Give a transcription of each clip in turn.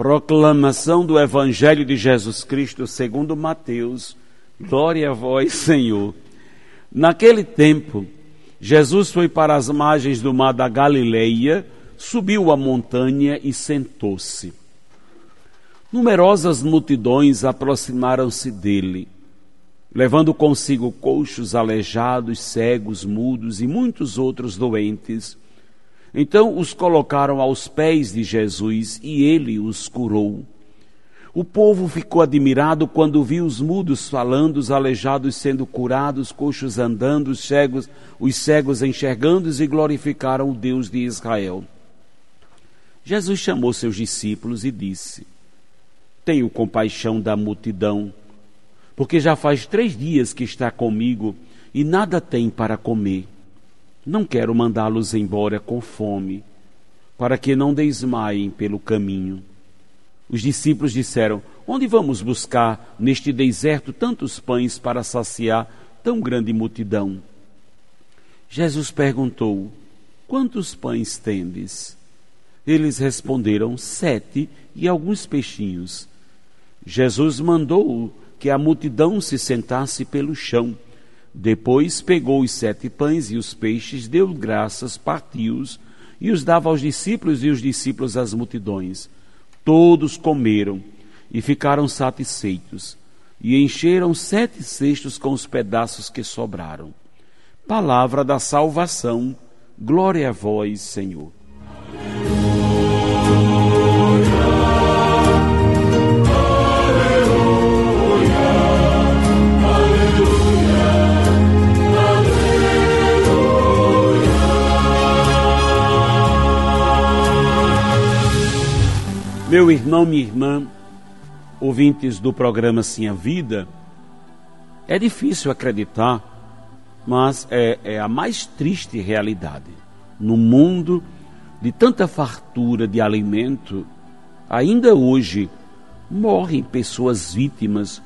Proclamação do Evangelho de Jesus Cristo segundo Mateus. Glória a vós, Senhor. Naquele tempo, Jesus foi para as margens do mar da Galileia, subiu a montanha e sentou-se. Numerosas multidões aproximaram-se dele levando consigo coxos, aleijados, cegos, mudos e muitos outros doentes. Então os colocaram aos pés de Jesus e ele os curou. O povo ficou admirado quando viu os mudos falando, os aleijados sendo curados, coxos andando, os cegos, os cegos enxergando e glorificaram o Deus de Israel. Jesus chamou seus discípulos e disse: Tenho compaixão da multidão porque já faz três dias que está comigo e nada tem para comer. Não quero mandá-los embora com fome, para que não desmaiem pelo caminho. Os discípulos disseram: Onde vamos buscar neste deserto tantos pães para saciar tão grande multidão? Jesus perguntou: Quantos pães tendes? Eles responderam: Sete e alguns peixinhos. Jesus mandou que a multidão se sentasse pelo chão. Depois pegou os sete pães e os peixes, deu graças, partiu-os e os dava aos discípulos e os discípulos às multidões. Todos comeram e ficaram satisfeitos e encheram sete cestos com os pedaços que sobraram. Palavra da salvação, glória a vós, Senhor. Meu irmão, minha irmã, ouvintes do programa Sim a Vida, é difícil acreditar, mas é, é a mais triste realidade. No mundo de tanta fartura de alimento, ainda hoje morrem pessoas vítimas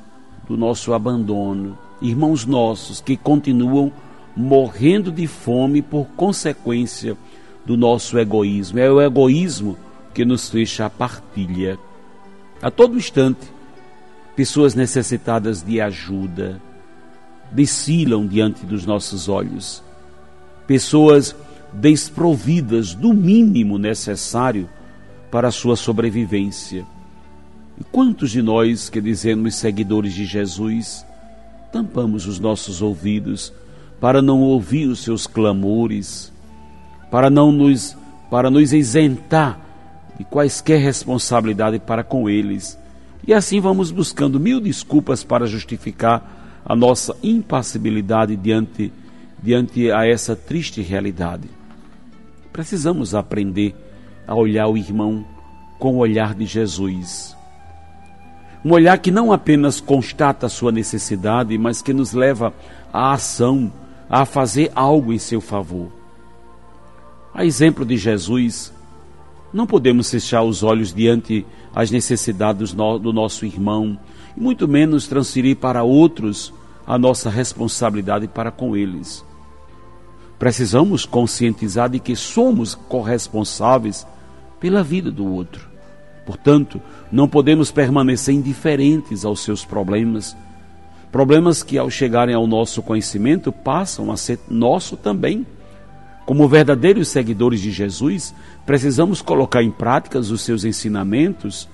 do nosso abandono, irmãos nossos que continuam morrendo de fome por consequência do nosso egoísmo. É o egoísmo que nos fecha a partilha. A todo instante, pessoas necessitadas de ajuda descilam diante dos nossos olhos. Pessoas desprovidas do mínimo necessário para a sua sobrevivência. E quantos de nós que dizemos seguidores de Jesus tampamos os nossos ouvidos para não ouvir os seus clamores, para não nos para nos isentar de quaisquer responsabilidade para com eles. E assim vamos buscando mil desculpas para justificar a nossa impassibilidade diante, diante a essa triste realidade. Precisamos aprender a olhar o irmão com o olhar de Jesus. Um olhar que não apenas constata a sua necessidade, mas que nos leva à ação, a fazer algo em seu favor. A exemplo de Jesus, não podemos fechar os olhos diante as necessidades do nosso irmão, muito menos transferir para outros a nossa responsabilidade para com eles. Precisamos conscientizar de que somos corresponsáveis pela vida do outro. Portanto, não podemos permanecer indiferentes aos seus problemas. Problemas que, ao chegarem ao nosso conhecimento, passam a ser nosso também. Como verdadeiros seguidores de Jesus, precisamos colocar em prática os seus ensinamentos,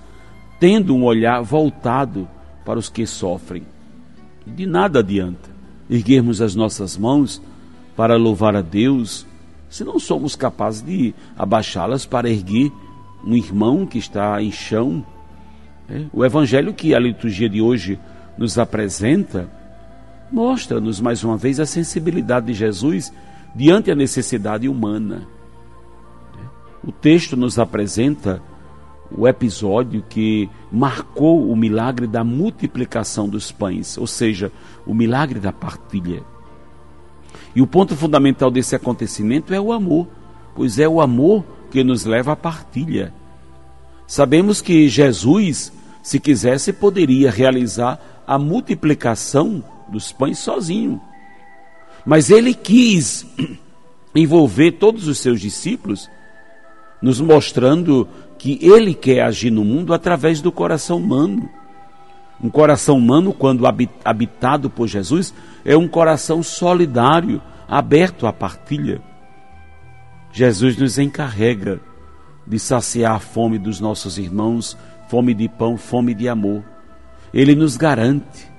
tendo um olhar voltado para os que sofrem. De nada adianta erguermos as nossas mãos para louvar a Deus se não somos capazes de abaixá-las para erguer um irmão que está em chão. É, o evangelho que a liturgia de hoje nos apresenta mostra-nos mais uma vez a sensibilidade de Jesus diante a necessidade humana. O texto nos apresenta o episódio que marcou o milagre da multiplicação dos pães, ou seja, o milagre da partilha. E o ponto fundamental desse acontecimento é o amor, pois é o amor que nos leva à partilha. Sabemos que Jesus, se quisesse, poderia realizar a multiplicação dos pães sozinho. Mas ele quis envolver todos os seus discípulos, nos mostrando que ele quer agir no mundo através do coração humano. Um coração humano, quando habitado por Jesus, é um coração solidário, aberto à partilha. Jesus nos encarrega de saciar a fome dos nossos irmãos, fome de pão, fome de amor. Ele nos garante.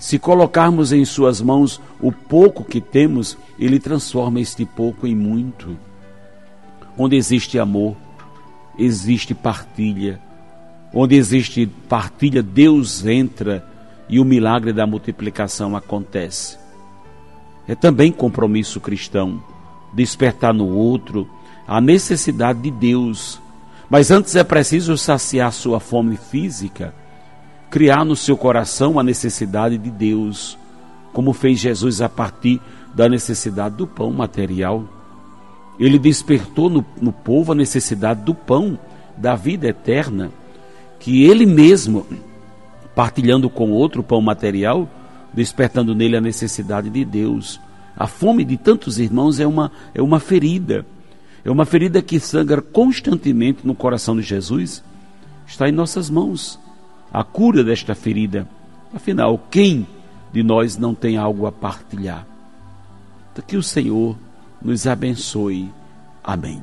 Se colocarmos em Suas mãos o pouco que temos, Ele transforma este pouco em muito. Onde existe amor, existe partilha. Onde existe partilha, Deus entra e o milagre da multiplicação acontece. É também compromisso cristão despertar no outro a necessidade de Deus. Mas antes é preciso saciar sua fome física, criar no seu coração a necessidade de Deus, como fez Jesus a partir da necessidade do pão material. Ele despertou no, no povo a necessidade do pão, da vida eterna, que ele mesmo, partilhando com outro pão material, despertando nele a necessidade de Deus. A fome de tantos irmãos é uma, é uma ferida, é uma ferida que sangra constantemente no coração de Jesus. Está em nossas mãos a cura desta ferida. Afinal, quem de nós não tem algo a partilhar? Que o Senhor nos abençoe. Amém.